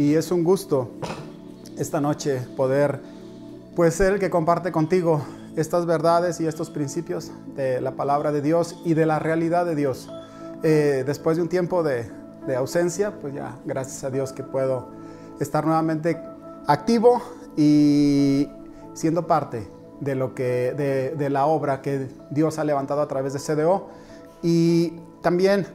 y es un gusto esta noche poder pues ser el que comparte contigo estas verdades y estos principios de la palabra de Dios y de la realidad de Dios. Eh, después de un tiempo de, ausencia, pues ya gracias a Dios que puedo estar nuevamente activo y siendo parte de lo que de, de, la obra que Dios ha levantado a través de CDO y también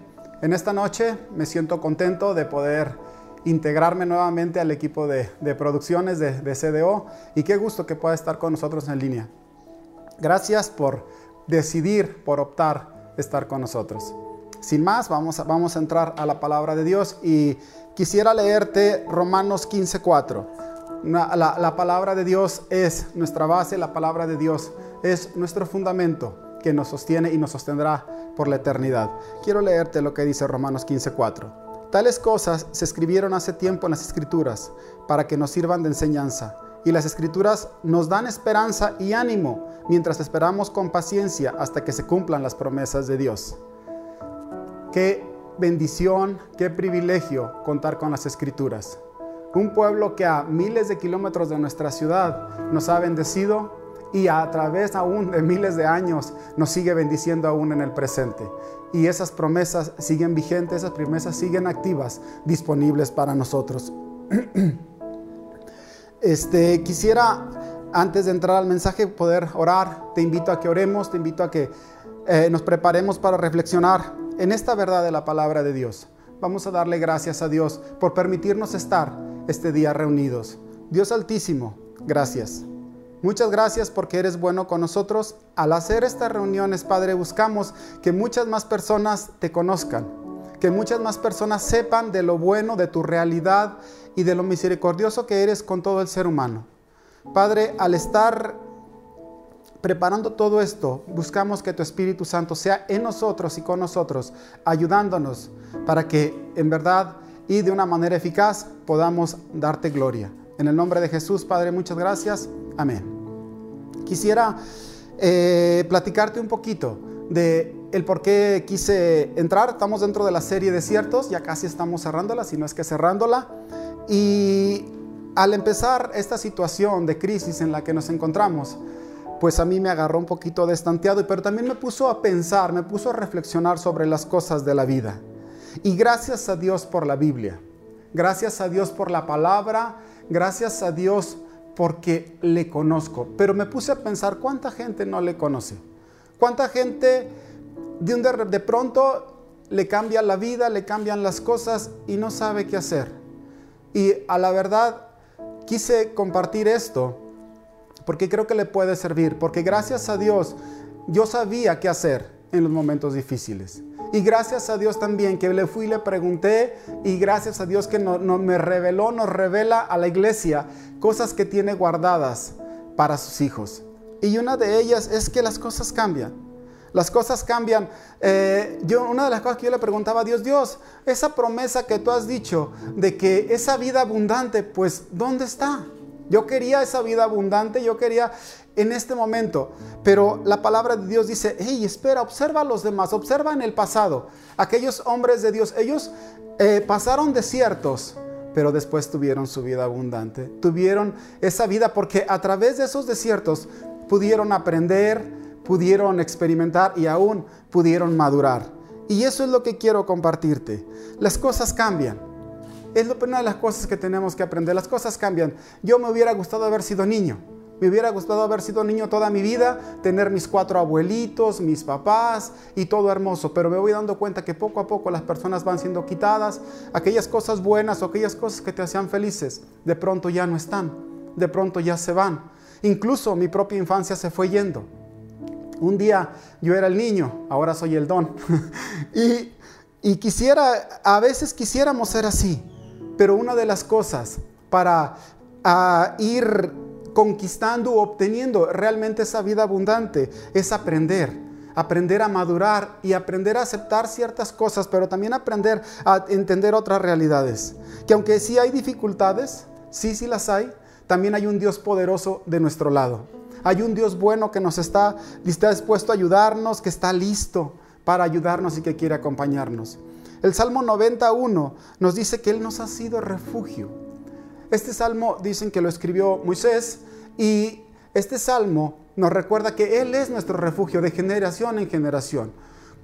en esta noche me siento contento de poder integrarme nuevamente al equipo de, producciones de, de, CDO y qué gusto que pueda estar con nosotros en línea. Gracias por decidir, por optar estar con nosotros. Sin más, vamos a, vamos a entrar a la palabra de Dios y quisiera leerte Romanos 15:4. La, la palabra de Dios es nuestra base, la palabra de Dios es nuestro fundamento que nos sostiene y nos sostendrá por la eternidad. Quiero leerte lo que dice Romanos 15:4. Tales cosas se escribieron hace tiempo en las escrituras para que nos sirvan de enseñanza. Y las escrituras nos dan esperanza y ánimo mientras esperamos con paciencia hasta que se cumplan las promesas de Dios. Qué bendición, qué privilegio contar con las escrituras. Un pueblo que a miles de kilómetros de nuestra ciudad nos ha bendecido y a través aún de miles de años nos sigue bendiciendo aún en el presente. Y esas promesas siguen vigentes, esas promesas siguen activas, disponibles para nosotros. Este, quisiera, antes de entrar al mensaje, poder orar. Te invito a que oremos, te invito a que eh, nos preparemos para reflexionar en esta verdad de la palabra de Dios. Vamos a darle gracias a Dios por permitirnos estar este día reunidos. Dios Altísimo, gracias. Muchas gracias porque eres bueno con nosotros. Al hacer estas reuniones, Padre, buscamos que muchas más personas te conozcan, que muchas más personas sepan de lo bueno, de tu realidad y de lo misericordioso que eres con todo el ser humano. Padre, al estar preparando todo esto, buscamos que tu Espíritu Santo sea en nosotros y con nosotros, ayudándonos para que en verdad y de una manera eficaz podamos darte gloria. En el nombre de Jesús, Padre, muchas gracias. Amén. Quisiera eh, platicarte un poquito de el por qué quise entrar. Estamos dentro de la serie Desiertos, ya casi estamos cerrándola, si no es que cerrándola. Y al empezar esta situación de crisis en la que nos encontramos, pues a mí me agarró un poquito destanteado, pero también me puso a pensar, me puso a reflexionar sobre las cosas de la vida. Y gracias a Dios por la Biblia, gracias a Dios por la palabra, gracias a Dios porque le conozco. Pero me puse a pensar cuánta gente no le conoce. Cuánta gente de, un de, pronto le cambia la vida, le cambian las cosas y no sabe qué hacer. Y a la verdad quise compartir esto porque creo que le puede servir. Porque gracias a Dios yo sabía qué hacer en los momentos difíciles. Y gracias a Dios también que le fui y le pregunté y gracias a Dios que no, me reveló, nos revela a la iglesia cosas que tiene guardadas para sus hijos. Y una de ellas es que las cosas cambian. Las cosas cambian. Eh, yo, una de las cosas que yo le preguntaba a Dios, Dios, esa promesa que tú has dicho de que esa vida abundante, pues, ¿dónde está? Yo quería esa vida abundante, yo quería en este momento. Pero la palabra de Dios dice, hey, espera, observa a los demás, observa en el pasado. Aquellos hombres de Dios, ellos eh, pasaron desiertos, pero después tuvieron su vida abundante. Tuvieron esa vida porque a través de esos desiertos pudieron aprender, pudieron experimentar y aún pudieron madurar. Y eso es lo que quiero compartirte. Las cosas cambian. Es una de las cosas que tenemos que aprender. Las cosas cambian. Yo me hubiera gustado haber sido niño. Me hubiera gustado haber sido niño toda mi vida, tener mis cuatro abuelitos, mis papás y todo hermoso, pero me voy dando cuenta que poco a poco las personas van siendo quitadas, aquellas cosas buenas o aquellas cosas que te hacían felices, de pronto ya no están, de pronto ya se van. Incluso mi propia infancia se fue yendo. Un día yo era el niño, ahora soy el don. y, y quisiera, a veces quisiéramos ser así, pero una de las cosas para ir conquistando o obteniendo realmente esa vida abundante es aprender, aprender a madurar y aprender a aceptar ciertas cosas, pero también aprender a entender otras realidades. Que aunque sí hay dificultades, sí, sí las hay, también hay un Dios poderoso de nuestro lado. Hay un Dios bueno que nos está, está dispuesto a ayudarnos, que está listo para ayudarnos y que quiere acompañarnos. El Salmo 91 nos dice que Él nos ha sido refugio Este salmo dicen que lo escribió Moisés y este salmo nos recuerda que Él es nuestro refugio de generación en generación.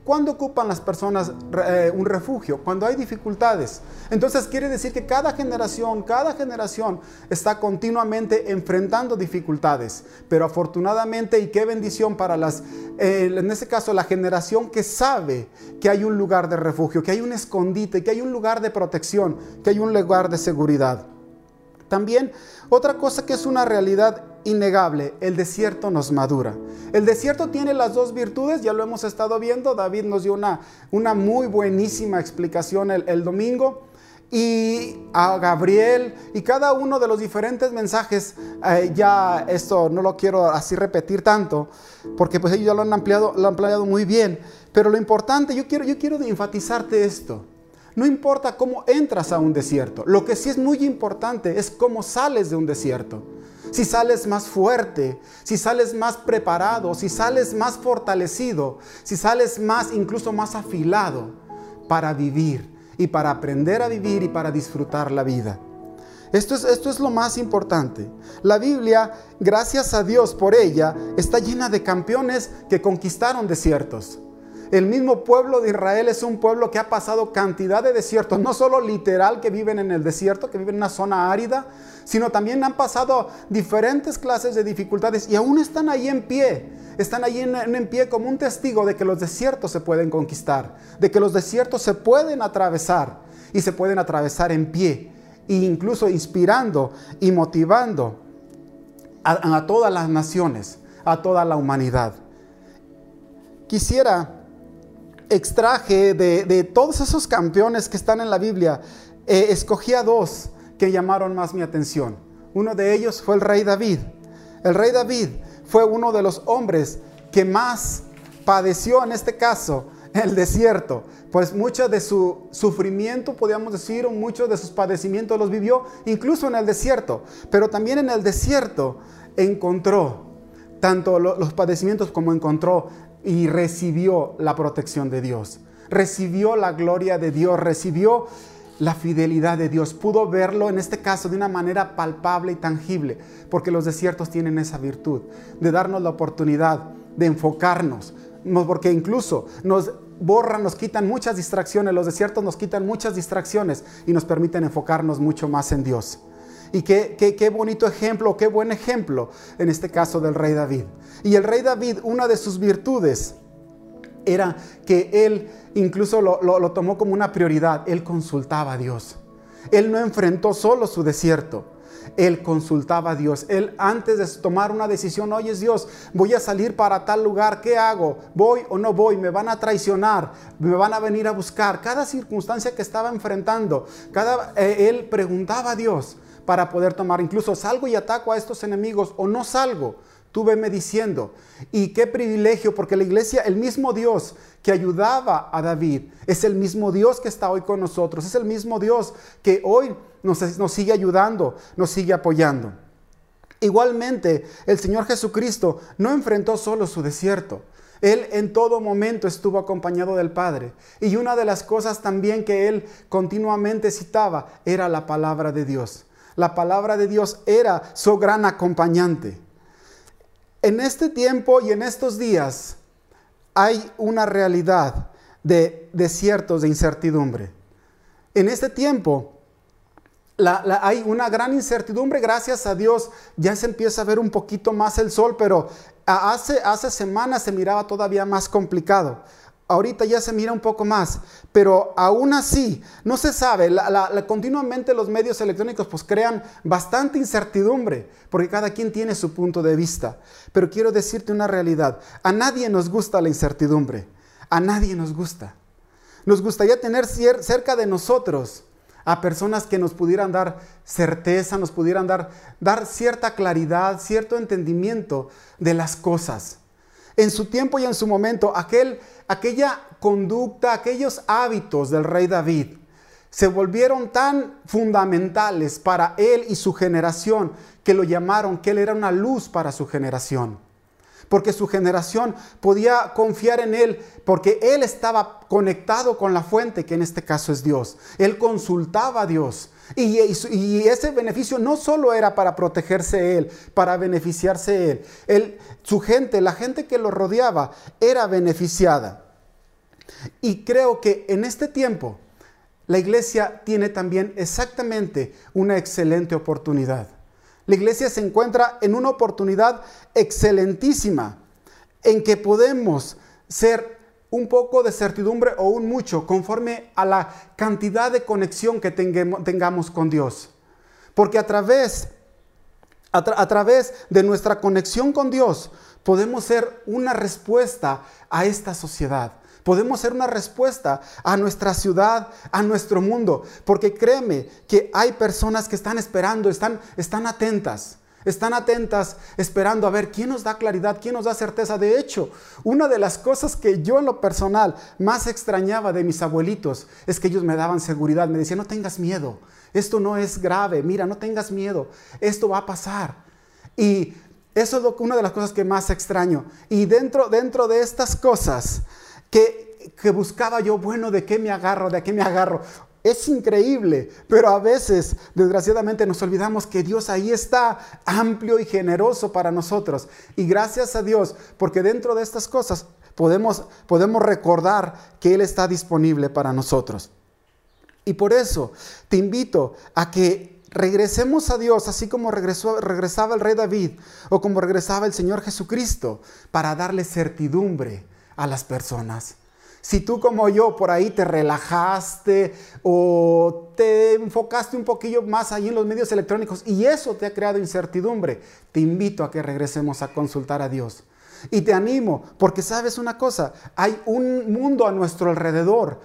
¿Cuándo ocupan las personas eh, un refugio? Cuando hay dificultades. Entonces quiere decir que cada generación, cada generación está continuamente enfrentando dificultades. Pero afortunadamente y qué bendición para las, eh, en este caso, la generación que sabe que hay un lugar de refugio, que hay un escondite, que hay un lugar de protección, que hay un lugar de seguridad. También otra cosa que es una realidad innegable, el desierto nos madura. El desierto tiene las dos virtudes, ya lo hemos estado viendo, David nos dio una, una muy buenísima explicación el, domingo y a Gabriel y cada uno de los diferentes mensajes, eh, ya esto no lo quiero así repetir tanto, porque pues ellos ya lo han ampliado, lo han ampliado muy bien, pero lo importante, yo quiero, yo quiero enfatizarte esto. No importa cómo entras a un desierto, lo que sí es muy importante es cómo sales de un desierto si sales más fuerte, si sales más preparado, si sales más fortalecido, si sales más, incluso más afilado para vivir y para aprender a vivir y para disfrutar la vida. Esto es, esto es lo más importante. La Biblia, gracias a Dios por ella, está llena de campeones que conquistaron desiertos. El mismo pueblo de Israel es un pueblo que ha pasado cantidad de desiertos, no solo literal que viven en el desierto, que viven en una zona árida, sino también han pasado diferentes clases de dificultades y aún están ahí en pie. Están ahí en, pie como un testigo de que los desiertos se pueden conquistar, de que los desiertos se pueden atravesar y se pueden atravesar en pie, e incluso inspirando y motivando a, a todas las naciones, a toda la humanidad. Quisiera extraje de, todos esos campeones que están en la Biblia, eh, escogí a dos que llamaron más mi atención. Uno de ellos fue el rey David. El rey David fue uno de los hombres que más padeció en este caso el desierto, pues mucho de su sufrimiento, podríamos decir, o muchos de sus padecimientos los vivió incluso en el desierto, pero también en el desierto encontró tanto los padecimientos como encontró y recibió la protección de Dios, recibió la gloria de Dios, recibió la fidelidad de Dios. Pudo verlo en este caso de una manera palpable y tangible, porque los desiertos tienen esa virtud de darnos la oportunidad de enfocarnos, porque incluso nos borran, nos quitan muchas distracciones, los desiertos nos quitan muchas distracciones y nos permiten enfocarnos mucho más en Dios. Y qué, qué, bonito ejemplo, qué buen ejemplo en este caso del rey David. Y el rey David, una de sus virtudes era que él incluso lo, lo, tomó como una prioridad. Él consultaba a Dios. Él no enfrentó solo su desierto. Él consultaba a Dios. Él antes de tomar una decisión, oye Dios, voy a salir para tal lugar, ¿qué hago? ¿Voy o no voy? ¿Me van a traicionar? ¿Me van a venir a buscar? Cada circunstancia que estaba enfrentando, cada, eh, él preguntaba a Dios para poder tomar. Incluso salgo y ataco a estos enemigos o no salgo. Tú veme diciendo. Y qué privilegio, porque la iglesia, el mismo Dios que ayudaba a David, es el mismo Dios que está hoy con nosotros. Es el mismo Dios que hoy nos, nos sigue ayudando, nos sigue apoyando. Igualmente, el Señor Jesucristo no enfrentó solo su desierto. Él en todo momento estuvo acompañado del Padre. Y una de las cosas también que él continuamente citaba era la palabra de Dios. La palabra de Dios era su gran acompañante. En este tiempo y en estos días hay una realidad de desiertos, de incertidumbre. En este tiempo hay una gran incertidumbre, gracias a Dios ya se empieza a ver un poquito más el sol, pero hace, semanas se miraba todavía más complicado ahorita ya se mira un poco más, pero aún así no se sabe, continuamente los medios electrónicos pues crean bastante incertidumbre, porque cada quien tiene su punto de vista. Pero quiero decirte una realidad, a nadie nos gusta la incertidumbre, a nadie nos gusta. Nos gustaría tener cerca de nosotros a personas que nos pudieran dar certeza, nos pudieran dar, dar cierta claridad, cierto entendimiento de las cosas. En su tiempo y en su momento, aquel aquella conducta, aquellos hábitos del rey David se volvieron tan fundamentales para él y su generación que lo llamaron que él era una luz para su generación. porque su generación podía confiar en Él, porque Él estaba conectado con la fuente, que en este caso es Dios. Él consultaba a Dios. Y, ese beneficio no solo era para protegerse Él, para beneficiarse Él. él. Su gente, la gente que lo rodeaba, era beneficiada. Y creo que en este tiempo la iglesia tiene también exactamente una excelente oportunidad. La iglesia se encuentra en una oportunidad excelentísima en que podemos ser un poco de certidumbre o un mucho conforme a la cantidad de conexión que tengamos con Dios. Porque a través, a través de nuestra conexión con Dios podemos ser una respuesta a esta sociedad. Podemos ser una respuesta a nuestra ciudad, a nuestro mundo, porque créeme que hay personas que están esperando, están, están atentas. Están atentas esperando a ver quién nos da claridad, quién nos da certeza. De hecho, una de las cosas que yo en lo personal más extrañaba de mis abuelitos es que ellos me daban seguridad. Me decían, no tengas miedo, esto no es grave, mira, no tengas miedo, esto va a pasar. Y eso es una de las cosas que más extraño. Y dentro, dentro de estas cosas, que, buscaba yo, bueno, ¿de qué me agarro? ¿De qué me agarro? Es increíble, pero a veces, desgraciadamente, nos olvidamos que Dios ahí está amplio y generoso para nosotros. Y gracias a Dios, porque dentro de estas cosas podemos, recordar que Él está disponible para nosotros. Y por eso te invito a que regresemos a Dios así como regresó, regresaba el rey David o como regresaba el Señor Jesucristo para darle certidumbre a las personas. Si tú como yo por ahí te relajaste o te enfocaste un poquillo más ahí en los medios electrónicos y eso te ha creado incertidumbre, te invito a que regresemos a consultar a Dios. Y te animo, porque sabes una cosa, hay un mundo a nuestro alrededor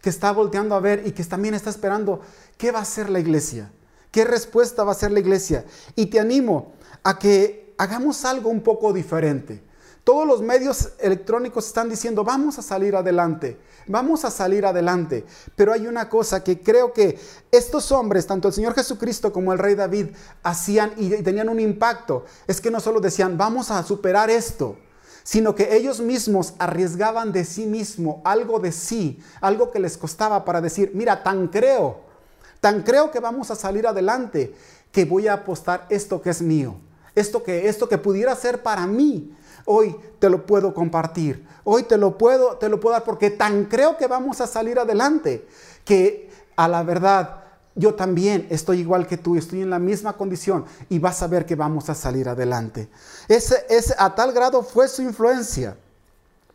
que está volteando a ver y que también está esperando qué va a hacer la iglesia, qué respuesta va a hacer la iglesia. Y te animo a que hagamos algo un poco diferente. Todos los medios electrónicos están diciendo, vamos a salir adelante, vamos a salir adelante. Pero hay una cosa que creo que estos hombres, tanto el Señor Jesucristo como el rey David, hacían y tenían un impacto. Es que no solo decían, vamos a superar esto, sino que ellos mismos arriesgaban de sí mismo algo de sí, algo que les costaba para decir, mira, tan creo, tan creo que vamos a salir adelante, que voy a apostar esto que es mío, esto que, esto que pudiera ser para mí hoy te lo puedo compartir. Hoy te lo puedo, te lo puedo dar porque tan creo que vamos a salir adelante que a la verdad yo también estoy igual que tú, estoy en la misma condición y vas a ver que vamos a salir adelante. Ese, ese, a tal grado fue su influencia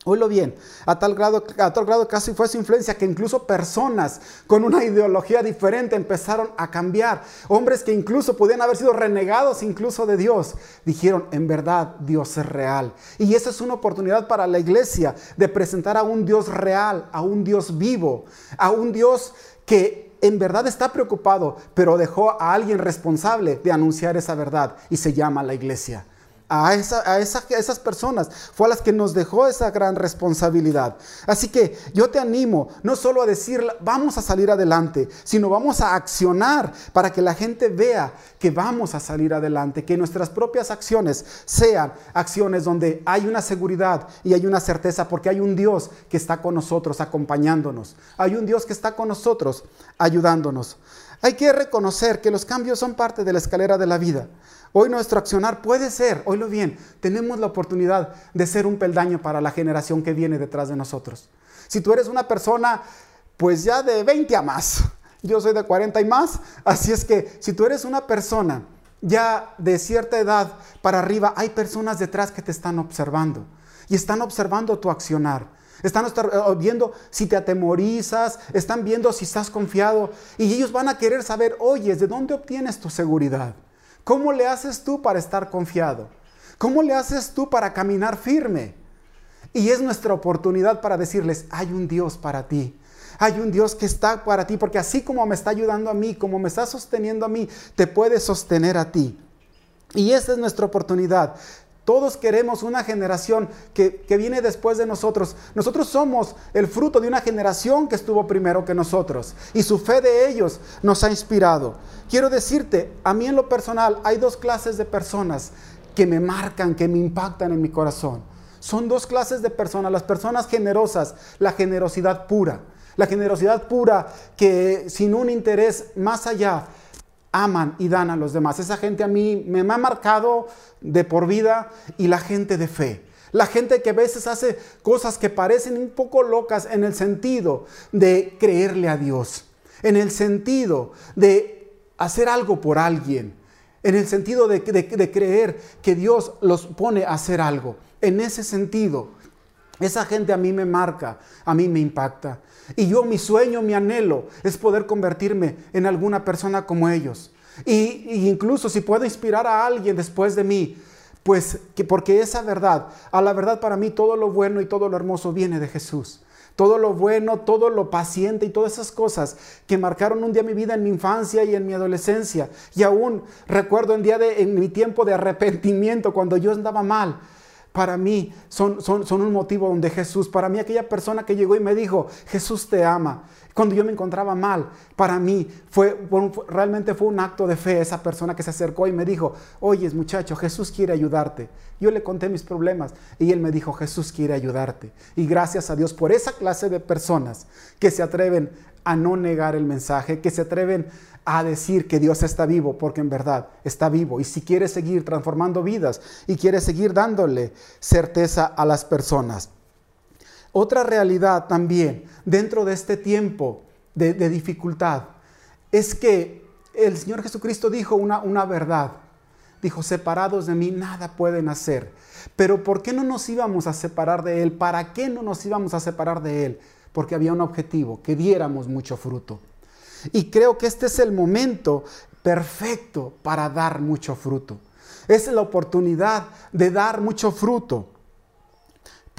Oílo bien, a tal, grado, a tal grado casi fue su influencia que incluso personas con una ideología diferente empezaron a cambiar. Hombres que incluso podían haber sido renegados incluso de Dios, dijeron, en verdad Dios es real. Y esa es una oportunidad para la iglesia de presentar a un Dios real, a un Dios vivo, a un Dios que en verdad está preocupado, pero dejó a alguien responsable de anunciar esa verdad y se llama la iglesia a, esa, esas personas, fue a las que nos dejó esa gran responsabilidad. Así que yo te animo no solo a decir vamos a salir adelante, sino vamos a accionar para que la gente vea que vamos a salir adelante, que nuestras propias acciones sean acciones donde hay una seguridad y hay una certeza, porque hay un Dios que está con nosotros acompañándonos, hay un Dios que está con nosotros ayudándonos. Hay que reconocer que los cambios son parte de la escalera de la vida. Hoy nuestro accionar puede ser, oílo bien, tenemos la oportunidad de ser un peldaño para la generación que viene detrás de nosotros. Si tú eres una persona, pues ya de 20 a más, yo soy de 40 y más, así es que si tú eres una persona ya de cierta edad para arriba, hay personas detrás que te están observando y están observando tu accionar. Están eh, viendo si te atemorizas, están viendo si estás confiado y ellos van a querer saber, oye, ¿de dónde obtienes tu seguridad? ¿Cómo le haces tú para estar confiado? ¿Cómo le haces tú para caminar firme? Y es nuestra oportunidad para decirles, hay un Dios para ti. Hay un Dios que está para ti, porque así como me está ayudando a mí, como me está sosteniendo a mí, te puede sostener a ti. Y esa es nuestra oportunidad. Todos queremos una generación que, viene después de nosotros. Nosotros somos el fruto de una generación que estuvo primero que nosotros. Y su fe de ellos nos ha inspirado. Quiero decirte, a mí en lo personal hay dos clases de personas que me marcan, que me impactan en mi corazón. Son dos clases de personas, las personas generosas, la generosidad pura, la generosidad pura que sin un interés más allá aman y dan a los demás. Esa gente a mí me ha marcado de por vida y la gente de fe. La gente que a veces hace cosas que parecen un poco locas en el sentido de creerle a Dios, en el sentido de hacer algo por alguien, en el sentido de, creer que Dios los pone a hacer algo. En ese sentido, esa gente a mí me marca, a mí me impacta. Y yo mi sueño, mi anhelo es poder convertirme en alguna persona como ellos. Y, incluso si puedo inspirar a alguien después de mí, pues que porque esa verdad, a la verdad para mí todo lo bueno y todo lo hermoso viene de Jesús. Todo lo bueno, todo lo paciente y todas esas cosas que marcaron un día mi vida en mi infancia y en mi adolescencia. Y aún recuerdo en, día de, en mi tiempo de arrepentimiento, cuando yo andaba mal, para mí son, son, son, un motivo donde Jesús, para mí aquella persona que llegó y me dijo, Jesús te ama. Cuando yo me encontraba mal, para mí fue, realmente fue un acto de fe esa persona que se acercó y me dijo, oyes muchacho, Jesús quiere ayudarte. Yo le conté mis problemas y él me dijo, Jesús quiere ayudarte. Y gracias a Dios por esa clase de personas que se atreven a no negar el mensaje, que se atreven a decir que Dios está vivo, porque en verdad está vivo. Y si quiere seguir transformando vidas y quiere seguir dándole certeza a las personas. Otra realidad también dentro de este tiempo de, dificultad es que el Señor Jesucristo dijo una, una verdad. Dijo, separados de mí nada pueden hacer. Pero ¿por qué no nos íbamos a separar de Él? ¿Para qué no nos íbamos a separar de Él? Porque había un objetivo, que diéramos mucho fruto. Y creo que este es el momento perfecto para dar mucho fruto. Es la oportunidad de dar mucho fruto.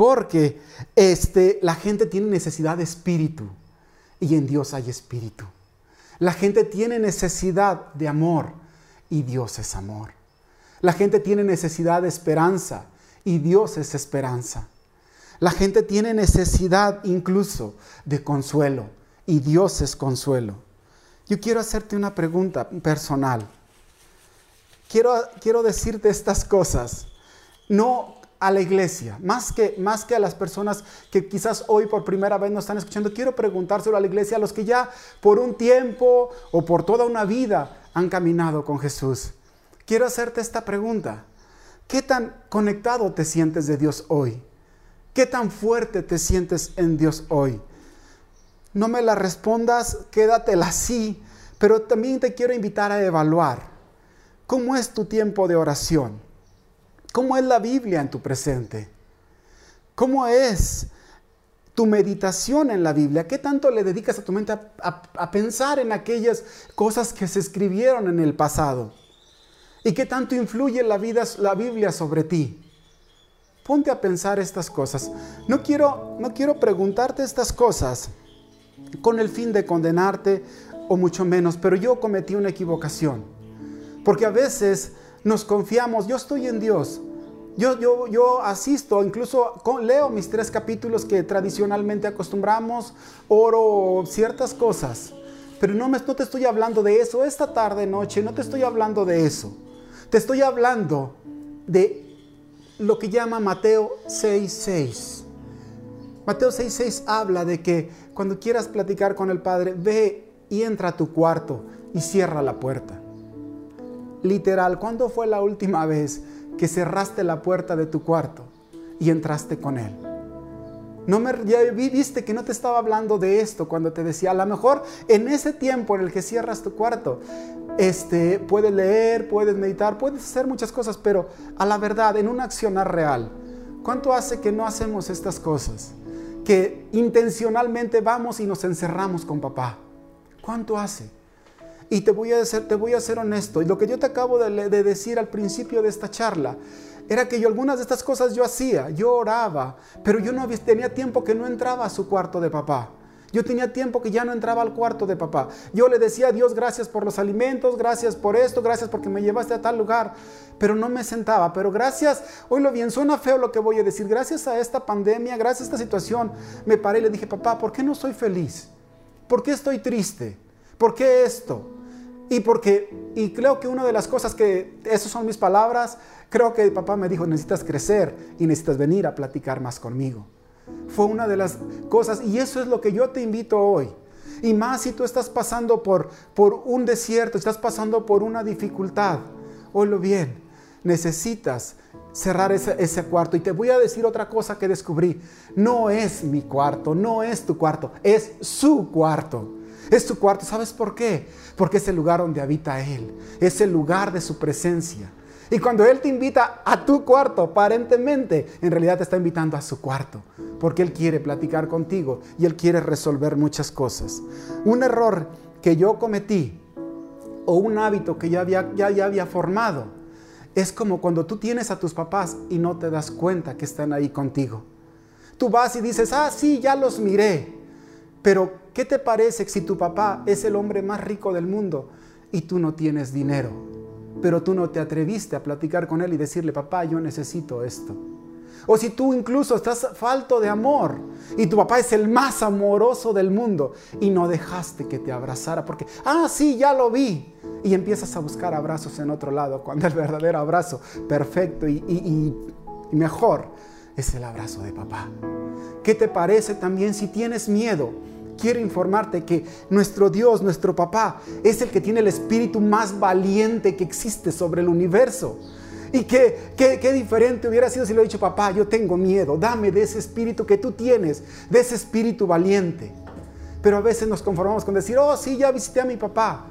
Porque este, la gente tiene necesidad de espíritu y en Dios hay espíritu. La gente tiene necesidad de amor y Dios es amor. La gente tiene necesidad de esperanza y Dios es esperanza. La gente tiene necesidad incluso de consuelo y Dios es consuelo. Yo quiero hacerte una pregunta personal. Quiero, quiero decirte estas cosas, no a la iglesia, más que, más que a las personas que quizás hoy por primera vez nos están escuchando, quiero preguntárselo a la iglesia, a los que ya por un tiempo o por toda una vida han caminado con Jesús. Quiero hacerte esta pregunta. ¿Qué tan conectado te sientes de Dios hoy? ¿Qué tan fuerte te sientes en Dios hoy? No me la respondas, quédatela así, pero también te quiero invitar a evaluar. ¿Cómo es tu tiempo de oración? ¿Cómo es la Biblia en tu presente? ¿Cómo es tu meditación en la Biblia? ¿Qué tanto le dedicas a tu mente a, pensar en aquellas cosas que se escribieron en el pasado? ¿Y qué tanto influye la, la Biblia sobre ti? Ponte a pensar estas cosas. No quiero, no quiero preguntarte estas cosas con el fin de condenarte o mucho menos, pero yo cometí una equivocación. Porque a veces nos confiamos, yo estoy en Dios. Yo, yo, yo asisto, incluso leo mis tres capítulos que tradicionalmente acostumbramos, oro ciertas cosas, pero no, me, no te estoy hablando de eso esta tarde, noche, no te estoy hablando de eso. Te estoy hablando de lo que llama Mateo 6.6. Mateo 6.6 habla de que cuando quieras platicar con el Padre, ve y entra a tu cuarto y cierra la puerta. Literal, ¿cuándo fue la última vez que cerraste la puerta de tu cuarto y entraste con Él? No me, ya viste que no te estaba hablando de esto cuando te decía, a lo mejor en ese tiempo en el que cierras tu cuarto, este, puedes leer, puedes meditar, puedes hacer muchas cosas, pero a la verdad, en un accionar real, ¿cuánto hace que no hacemos estas cosas? Que intencionalmente vamos y nos encerramos con papá. ¿Cuánto hace? Y te voy a ser, te voy a ser honesto. Y lo que yo te acabo de, de decir al principio de esta charla era que yo algunas de estas cosas yo hacía, yo oraba, pero yo no tenía tiempo que no entraba a su cuarto de papá. Yo tenía tiempo que ya no entraba al cuarto de papá. Yo le decía a Dios gracias por los alimentos, gracias por esto, gracias porque me llevaste a tal lugar, pero no me sentaba. Pero gracias, lo bien, suena feo lo que voy a decir, gracias a esta pandemia, gracias a esta situación, me paré y le dije, papá, ¿por qué no soy feliz? ¿Por qué estoy triste? ¿Por qué esto? Y porque, y creo que una de las cosas que, esas son mis palabras, Creo que papá me dijo, necesitas crecer y necesitas venir a platicar más conmigo. Fue una de las cosas y eso es lo que yo te invito hoy. Y más si tú estás pasando por, por un desierto, estás pasando por una dificultad. Oílo bien, necesitas cerrar ese, ese, cuarto. Y te voy a decir otra cosa que descubrí. No es mi cuarto, no es tu cuarto, es su cuarto. Es tu cuarto. ¿Sabes por qué? Porque es el lugar donde habita Él. Es el lugar de su presencia. Y cuando Él te invita a tu cuarto, aparentemente, en realidad te está invitando a su cuarto. Porque Él quiere platicar contigo y Él quiere resolver muchas cosas. Un error que yo cometí o un hábito que ya había, ya, ya había formado es como cuando tú tienes a tus papás y no te das cuenta que están ahí contigo. Tú vas y dices, ah, sí, ya los miré. Pero, ¿qué te parece si tu papá es el hombre más rico del mundo y tú no tienes dinero? Pero tú no te atreviste a platicar con él y decirle, papá, yo necesito esto. O si tú incluso estás falto de amor y tu papá es el más amoroso del mundo y no dejaste que te abrazara porque, ah, sí, ya lo vi. Y empiezas a buscar abrazos en otro lado cuando el verdadero abrazo perfecto y, y mejor es el abrazo de papá. ¿Qué te parece también si tienes miedo? Quiero informarte que nuestro Dios, nuestro papá, es el que tiene el espíritu más valiente que existe sobre el universo. Y qué, qué, diferente hubiera sido si le he dicho, papá, yo tengo miedo, dame de ese espíritu que tú tienes, de ese espíritu valiente. Pero a veces nos conformamos con decir, oh, sí, ya visité a mi papá,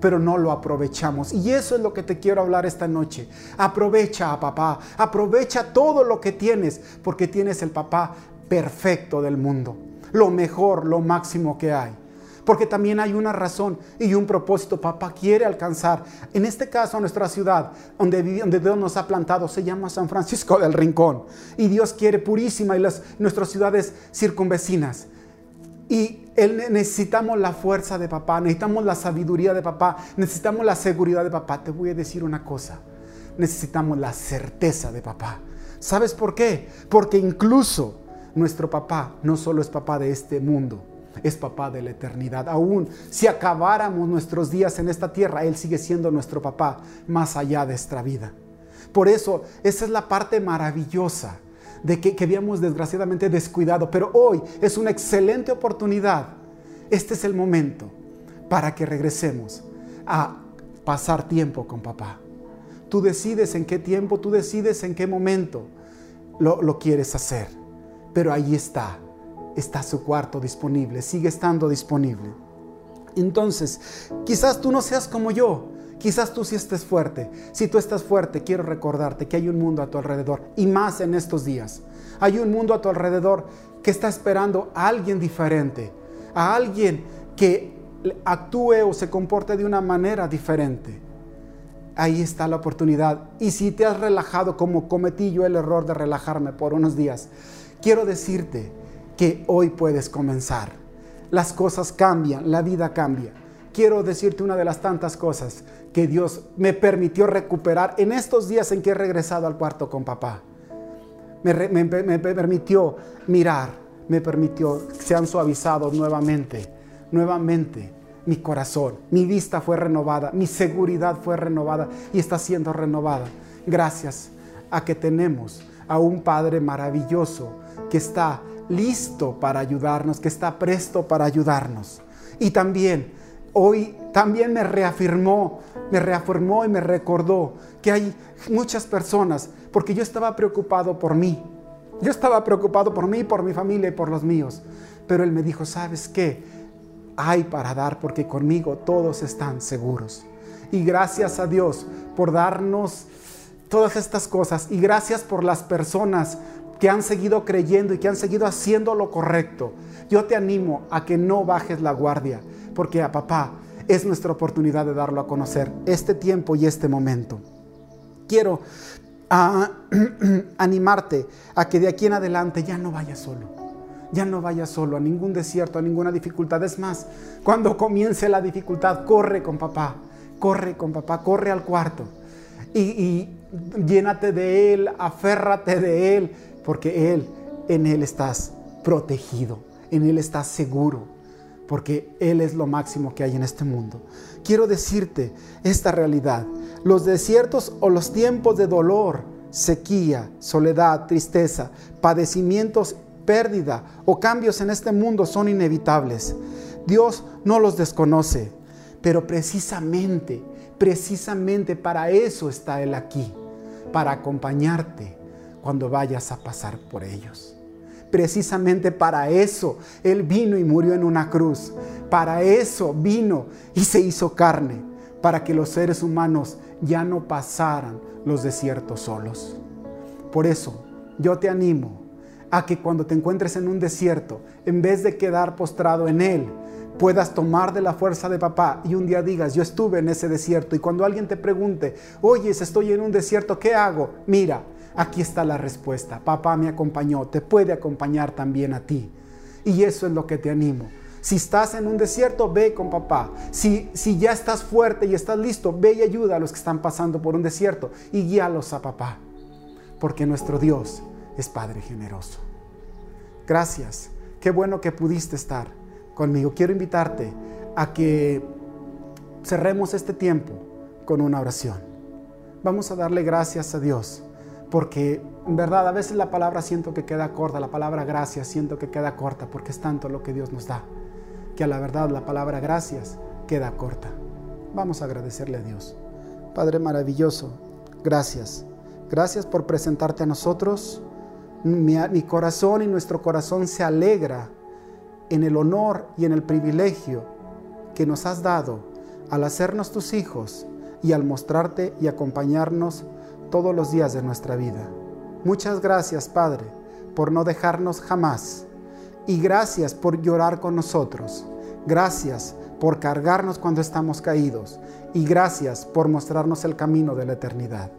pero no lo aprovechamos. Y eso es lo que te quiero hablar esta noche. Aprovecha a papá, aprovecha todo lo que tienes, porque tienes el papá perfecto del mundo, lo mejor, lo máximo que hay. Porque también hay una razón y un propósito. Papá quiere alcanzar, en este caso, nuestra ciudad, donde, donde Dios nos ha plantado, se llama San Francisco del Rincón. Y Dios quiere purísima y las, nuestras ciudades circunvecinas. Y necesitamos la fuerza de papá, necesitamos la sabiduría de papá, necesitamos la seguridad de papá. Te voy a decir una cosa, necesitamos la certeza de papá. ¿Sabes por qué? Porque incluso nuestro papá no solo es papá de este mundo, es papá de la eternidad. Aún si acabáramos nuestros días en esta tierra, Él sigue siendo nuestro papá más allá de esta vida. Por eso, esa es la parte maravillosa de que, que habíamos desgraciadamente descuidado. Pero hoy es una excelente oportunidad. Este es el momento para que regresemos a pasar tiempo con papá. Tú decides en qué tiempo, tú decides en qué momento lo, lo quieres hacer. Pero ahí está está su cuarto disponible, sigue estando disponible. Entonces, quizás tú no seas como yo, quizás tú sí estés fuerte. Si tú estás fuerte, quiero recordarte que hay un mundo a tu alrededor, y más en estos días. Hay un mundo a tu alrededor que está esperando a alguien diferente, a alguien que actúe o se comporte de una manera diferente. Ahí está la oportunidad. Y si te has relajado como cometí yo el error de relajarme por unos días, quiero decirte que hoy puedes comenzar. Las cosas cambian, la vida cambia. Quiero decirte una de las tantas cosas que Dios me permitió recuperar en estos días en que he regresado al cuarto con papá. Me, permitió mirar, me permitió que sean suavizados nuevamente, nuevamente mi corazón, mi vista fue renovada, mi seguridad fue renovada y está siendo renovada. Gracias a que tenemos a un Padre maravilloso que está listo para ayudarnos, que está presto para ayudarnos. Y también, hoy también me reafirmó, me reafirmó y me recordó que hay muchas personas, porque yo estaba preocupado por mí. Yo estaba preocupado por mí, por mi familia y por los míos. Pero Él me dijo, ¿sabes qué? Hay para dar porque conmigo todos están seguros. Y gracias a Dios por darnos todas estas cosas. Y gracias por las personas que han seguido creyendo y que han seguido haciendo lo correcto. Yo te animo a que no bajes la guardia, porque a papá es nuestra oportunidad de darlo a conocer este tiempo y este momento. Quiero ah, animarte a que de aquí en adelante ya no vayas solo. Ya no vayas solo a ningún desierto, a ninguna dificultad. Es más, cuando comience la dificultad, corre con papá, corre con papá, corre al cuarto y llénate de él, aférrate de él, porque Él, en Él estás protegido, en Él estás seguro, porque Él es lo máximo que hay en este mundo. Quiero decirte esta realidad. Los desiertos o los tiempos de dolor, sequía, soledad, tristeza, padecimientos, pérdida o cambios en este mundo son inevitables. Dios no los desconoce, pero precisamente, precisamente para eso está Él aquí, para acompañarte cuando vayas a pasar por ellos. Precisamente para eso Él vino y murió en una cruz. Para eso vino y se hizo carne, para que los seres humanos ya no pasaran los desiertos solos. Por eso yo te animo a que cuando te encuentres en un desierto, en vez de quedar postrado en él, puedas tomar de la fuerza de papá y un día digas, yo estuve en ese desierto. Y cuando alguien te pregunte, oye, estoy en un desierto, ¿qué hago? Mira, aquí está la respuesta. Papá me acompañó, te puede acompañar también a ti. Y eso es lo que te animo. Si estás en un desierto, ve con papá. Si, si ya estás fuerte y estás listo, ve y ayuda a los que están pasando por un desierto y guíalos a papá. Porque nuestro Dios es Padre generoso. Gracias. Qué bueno que pudiste estar conmigo. Quiero invitarte a que cerremos este tiempo con una oración. Vamos a darle gracias a Dios porque en verdad a veces la palabra siento que queda corta, la palabra gracias siento que queda corta porque es tanto lo que Dios nos da que a la verdad la palabra gracias queda corta. Vamos a agradecerle a Dios. Padre maravilloso, gracias. Gracias por presentarte a nosotros. Mi, mi, corazón y nuestro corazón se alegra en el honor y en el privilegio que nos has dado al hacernos tus hijos y al mostrarte y acompañarnos todos los días de nuestra vida. Muchas gracias, Padre, por no dejarnos jamás y gracias por llorar con nosotros. Gracias por cargarnos cuando estamos caídos. Y gracias por mostrarnos el camino de la eternidad.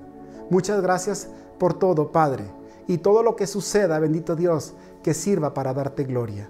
Muchas gracias por todo, Padre. Y todo lo que suceda, bendito Dios, que sirva para darte gloria.